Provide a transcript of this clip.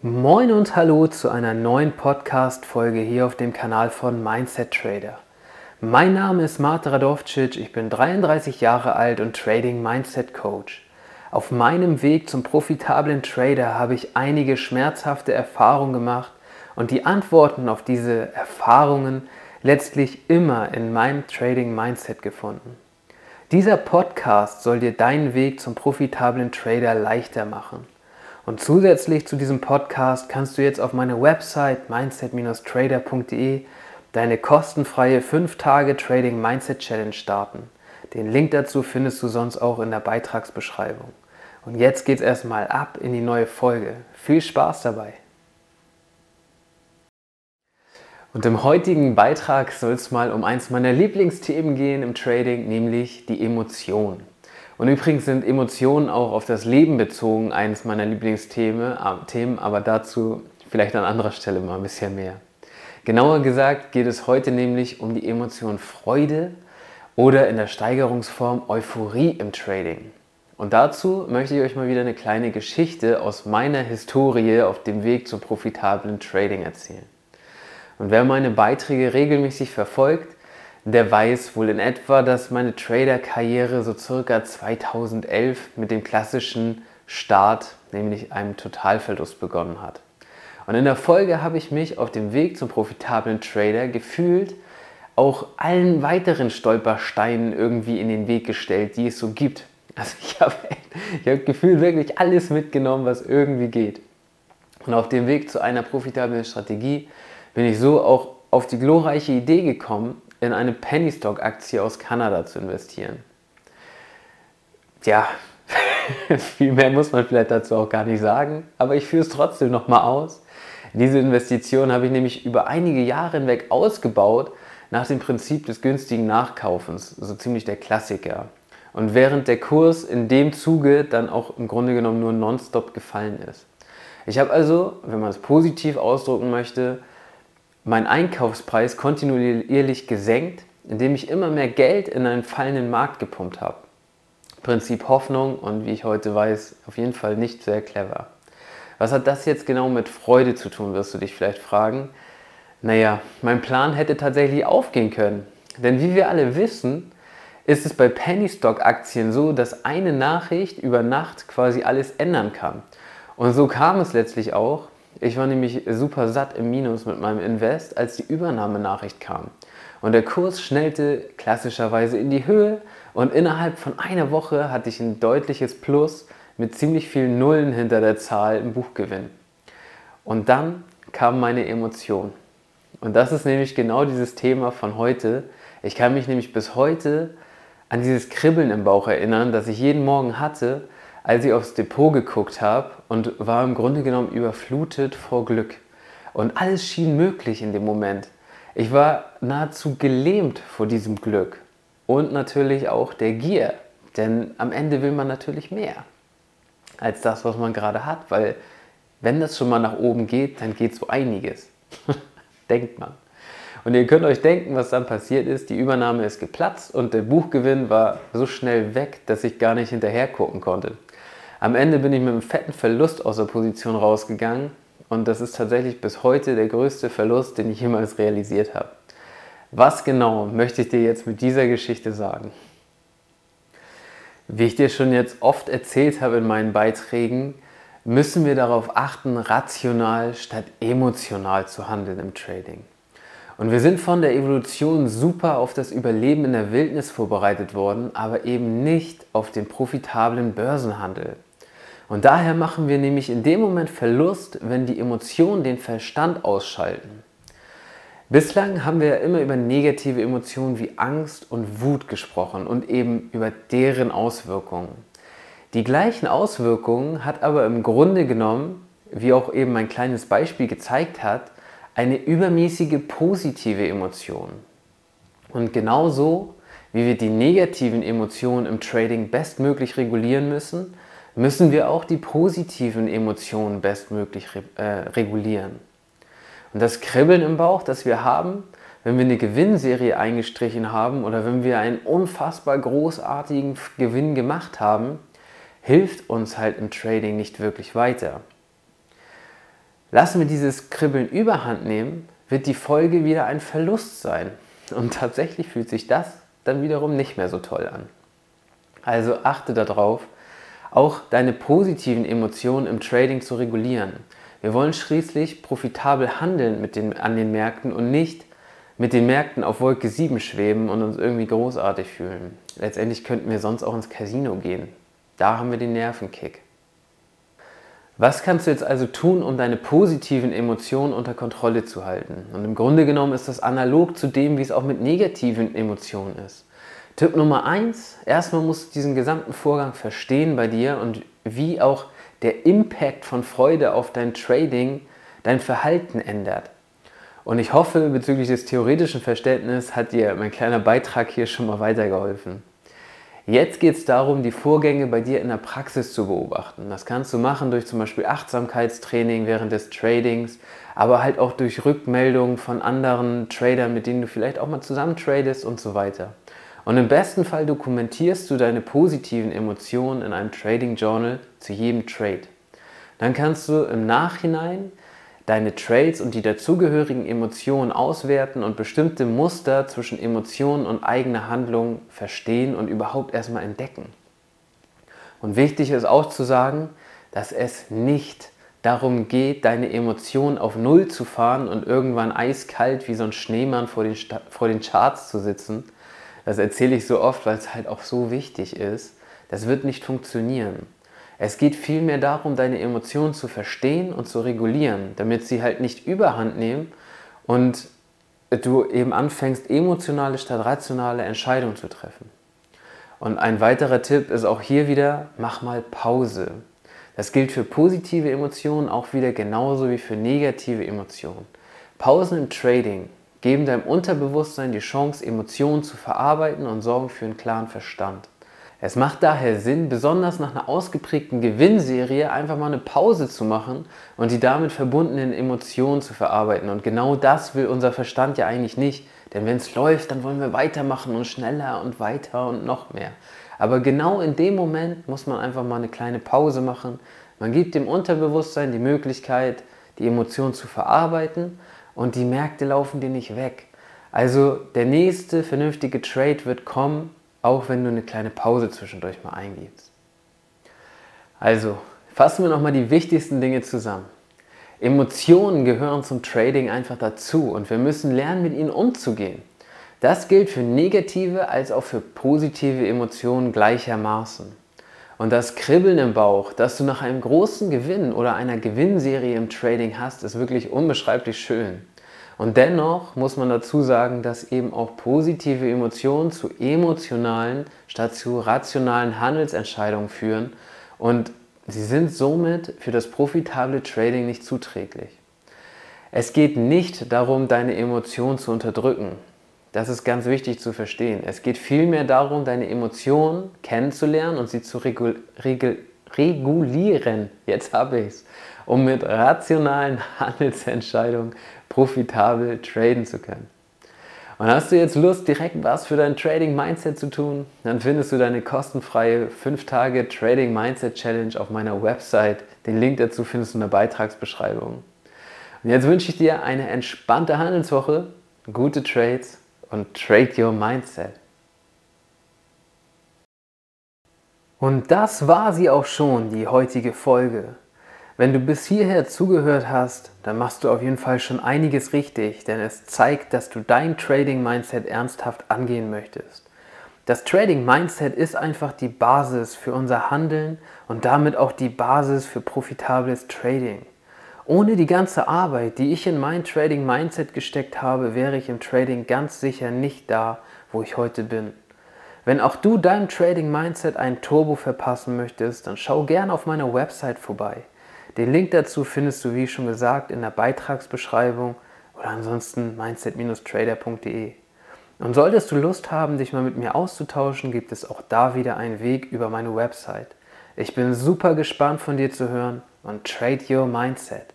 Moin und hallo zu einer neuen Podcast-Folge hier auf dem Kanal von Mindset Trader. Mein Name ist Marta Radovcic, ich bin 33 Jahre alt und Trading Mindset Coach. Auf meinem Weg zum profitablen Trader habe ich einige schmerzhafte Erfahrungen gemacht und die Antworten auf diese Erfahrungen letztlich immer in meinem Trading Mindset gefunden. Dieser Podcast soll dir deinen Weg zum profitablen Trader leichter machen. Und zusätzlich zu diesem Podcast kannst du jetzt auf meiner Website mindset-trader.de deine kostenfreie 5-Tage Trading Mindset Challenge starten. Den Link dazu findest du sonst auch in der Beitragsbeschreibung. Und jetzt geht's erstmal ab in die neue Folge. Viel Spaß dabei! Und im heutigen Beitrag soll es mal um eins meiner Lieblingsthemen gehen im Trading, nämlich die Emotion. Und übrigens sind Emotionen auch auf das Leben bezogen eines meiner Lieblingsthemen, äh, aber dazu vielleicht an anderer Stelle mal ein bisschen mehr. Genauer gesagt geht es heute nämlich um die Emotion Freude oder in der Steigerungsform Euphorie im Trading. Und dazu möchte ich euch mal wieder eine kleine Geschichte aus meiner Historie auf dem Weg zum profitablen Trading erzählen. Und wer meine Beiträge regelmäßig verfolgt, der weiß wohl in etwa, dass meine Trader-Karriere so circa 2011 mit dem klassischen Start, nämlich einem Totalverlust begonnen hat. Und in der Folge habe ich mich auf dem Weg zum profitablen Trader gefühlt auch allen weiteren Stolpersteinen irgendwie in den Weg gestellt, die es so gibt. Also ich habe, ich habe gefühlt wirklich alles mitgenommen, was irgendwie geht. Und auf dem Weg zu einer profitablen Strategie bin ich so auch auf die glorreiche Idee gekommen, in eine Penny Stock Aktie aus Kanada zu investieren. Tja, viel mehr muss man vielleicht dazu auch gar nicht sagen, aber ich führe es trotzdem nochmal aus. Diese Investition habe ich nämlich über einige Jahre hinweg ausgebaut nach dem Prinzip des günstigen Nachkaufens, so ziemlich der Klassiker. Und während der Kurs in dem Zuge dann auch im Grunde genommen nur nonstop gefallen ist. Ich habe also, wenn man es positiv ausdrücken möchte, meinen Einkaufspreis kontinuierlich gesenkt, indem ich immer mehr Geld in einen fallenden Markt gepumpt habe. Prinzip Hoffnung und wie ich heute weiß, auf jeden Fall nicht sehr clever. Was hat das jetzt genau mit Freude zu tun, wirst du dich vielleicht fragen. Naja, mein Plan hätte tatsächlich aufgehen können. Denn wie wir alle wissen, ist es bei Penny Stock Aktien so, dass eine Nachricht über Nacht quasi alles ändern kann. Und so kam es letztlich auch, ich war nämlich super satt im Minus mit meinem Invest, als die Übernahmenachricht kam. Und der Kurs schnellte klassischerweise in die Höhe und innerhalb von einer Woche hatte ich ein deutliches Plus mit ziemlich vielen Nullen hinter der Zahl im Buchgewinn. Und dann kam meine Emotion. Und das ist nämlich genau dieses Thema von heute. Ich kann mich nämlich bis heute an dieses Kribbeln im Bauch erinnern, das ich jeden Morgen hatte, als ich aufs Depot geguckt habe und war im Grunde genommen überflutet vor Glück. Und alles schien möglich in dem Moment. Ich war nahezu gelähmt vor diesem Glück und natürlich auch der Gier, denn am Ende will man natürlich mehr als das, was man gerade hat, weil wenn das schon mal nach oben geht, dann geht so einiges. Denkt man. Und ihr könnt euch denken, was dann passiert ist. Die Übernahme ist geplatzt und der Buchgewinn war so schnell weg, dass ich gar nicht hinterher gucken konnte. Am Ende bin ich mit einem fetten Verlust aus der Position rausgegangen und das ist tatsächlich bis heute der größte Verlust, den ich jemals realisiert habe. Was genau möchte ich dir jetzt mit dieser Geschichte sagen? Wie ich dir schon jetzt oft erzählt habe in meinen Beiträgen, müssen wir darauf achten, rational statt emotional zu handeln im Trading. Und wir sind von der Evolution super auf das Überleben in der Wildnis vorbereitet worden, aber eben nicht auf den profitablen Börsenhandel. Und daher machen wir nämlich in dem Moment Verlust, wenn die Emotionen den Verstand ausschalten. Bislang haben wir ja immer über negative Emotionen wie Angst und Wut gesprochen und eben über deren Auswirkungen. Die gleichen Auswirkungen hat aber im Grunde genommen, wie auch eben mein kleines Beispiel gezeigt hat, eine übermäßige positive Emotion. Und genauso wie wir die negativen Emotionen im Trading bestmöglich regulieren müssen, müssen wir auch die positiven Emotionen bestmöglich äh, regulieren. Und das Kribbeln im Bauch, das wir haben, wenn wir eine Gewinnserie eingestrichen haben oder wenn wir einen unfassbar großartigen Gewinn gemacht haben, hilft uns halt im Trading nicht wirklich weiter. Lassen wir dieses Kribbeln überhand nehmen, wird die Folge wieder ein Verlust sein. Und tatsächlich fühlt sich das dann wiederum nicht mehr so toll an. Also achte darauf, auch deine positiven Emotionen im Trading zu regulieren. Wir wollen schließlich profitabel handeln mit den, an den Märkten und nicht mit den Märkten auf Wolke 7 schweben und uns irgendwie großartig fühlen. Letztendlich könnten wir sonst auch ins Casino gehen. Da haben wir den Nervenkick. Was kannst du jetzt also tun, um deine positiven Emotionen unter Kontrolle zu halten? Und im Grunde genommen ist das analog zu dem, wie es auch mit negativen Emotionen ist. Tipp Nummer eins: erstmal musst du diesen gesamten Vorgang verstehen bei dir und wie auch der Impact von Freude auf dein Trading dein Verhalten ändert. Und ich hoffe, bezüglich des theoretischen Verständnisses hat dir mein kleiner Beitrag hier schon mal weitergeholfen. Jetzt geht es darum, die Vorgänge bei dir in der Praxis zu beobachten. Das kannst du machen durch zum Beispiel Achtsamkeitstraining während des Tradings, aber halt auch durch Rückmeldungen von anderen Tradern, mit denen du vielleicht auch mal zusammen tradest und so weiter. Und im besten Fall dokumentierst du deine positiven Emotionen in einem Trading Journal zu jedem Trade. Dann kannst du im Nachhinein deine Trades und die dazugehörigen Emotionen auswerten und bestimmte Muster zwischen Emotionen und eigener Handlung verstehen und überhaupt erstmal entdecken. Und wichtig ist auch zu sagen, dass es nicht darum geht, deine Emotionen auf Null zu fahren und irgendwann eiskalt wie so ein Schneemann vor den, vor den Charts zu sitzen. Das erzähle ich so oft, weil es halt auch so wichtig ist. Das wird nicht funktionieren. Es geht vielmehr darum, deine Emotionen zu verstehen und zu regulieren, damit sie halt nicht überhand nehmen und du eben anfängst, emotionale statt rationale Entscheidungen zu treffen. Und ein weiterer Tipp ist auch hier wieder, mach mal Pause. Das gilt für positive Emotionen auch wieder genauso wie für negative Emotionen. Pausen im Trading geben deinem Unterbewusstsein die Chance, Emotionen zu verarbeiten und sorgen für einen klaren Verstand. Es macht daher Sinn, besonders nach einer ausgeprägten Gewinnserie einfach mal eine Pause zu machen und die damit verbundenen Emotionen zu verarbeiten. Und genau das will unser Verstand ja eigentlich nicht. Denn wenn es läuft, dann wollen wir weitermachen und schneller und weiter und noch mehr. Aber genau in dem Moment muss man einfach mal eine kleine Pause machen. Man gibt dem Unterbewusstsein die Möglichkeit, die Emotionen zu verarbeiten und die Märkte laufen dir nicht weg. Also der nächste vernünftige Trade wird kommen, auch wenn du eine kleine Pause zwischendurch mal eingibst. Also, fassen wir nochmal die wichtigsten Dinge zusammen. Emotionen gehören zum Trading einfach dazu und wir müssen lernen, mit ihnen umzugehen. Das gilt für negative als auch für positive Emotionen gleichermaßen. Und das Kribbeln im Bauch, das du nach einem großen Gewinn oder einer Gewinnserie im Trading hast, ist wirklich unbeschreiblich schön. Und dennoch muss man dazu sagen, dass eben auch positive Emotionen zu emotionalen statt zu rationalen Handelsentscheidungen führen und sie sind somit für das profitable Trading nicht zuträglich. Es geht nicht darum, deine Emotionen zu unterdrücken. Das ist ganz wichtig zu verstehen. Es geht vielmehr darum, deine Emotionen kennenzulernen und sie zu regul regul regulieren. Jetzt habe ich es. Um mit rationalen Handelsentscheidungen profitabel traden zu können. Und hast du jetzt Lust, direkt was für dein Trading Mindset zu tun? Dann findest du deine kostenfreie 5 Tage Trading Mindset Challenge auf meiner Website. Den Link dazu findest du in der Beitragsbeschreibung. Und jetzt wünsche ich dir eine entspannte Handelswoche, gute Trades und Trade Your Mindset. Und das war sie auch schon, die heutige Folge. Wenn du bis hierher zugehört hast, dann machst du auf jeden Fall schon einiges richtig, denn es zeigt, dass du dein Trading Mindset ernsthaft angehen möchtest. Das Trading Mindset ist einfach die Basis für unser Handeln und damit auch die Basis für profitables Trading. Ohne die ganze Arbeit, die ich in mein Trading Mindset gesteckt habe, wäre ich im Trading ganz sicher nicht da, wo ich heute bin. Wenn auch du deinem Trading Mindset ein Turbo verpassen möchtest, dann schau gern auf meiner Website vorbei. Den Link dazu findest du, wie schon gesagt, in der Beitragsbeschreibung oder ansonsten mindset-trader.de. Und solltest du Lust haben, dich mal mit mir auszutauschen, gibt es auch da wieder einen Weg über meine Website. Ich bin super gespannt von dir zu hören und trade your mindset.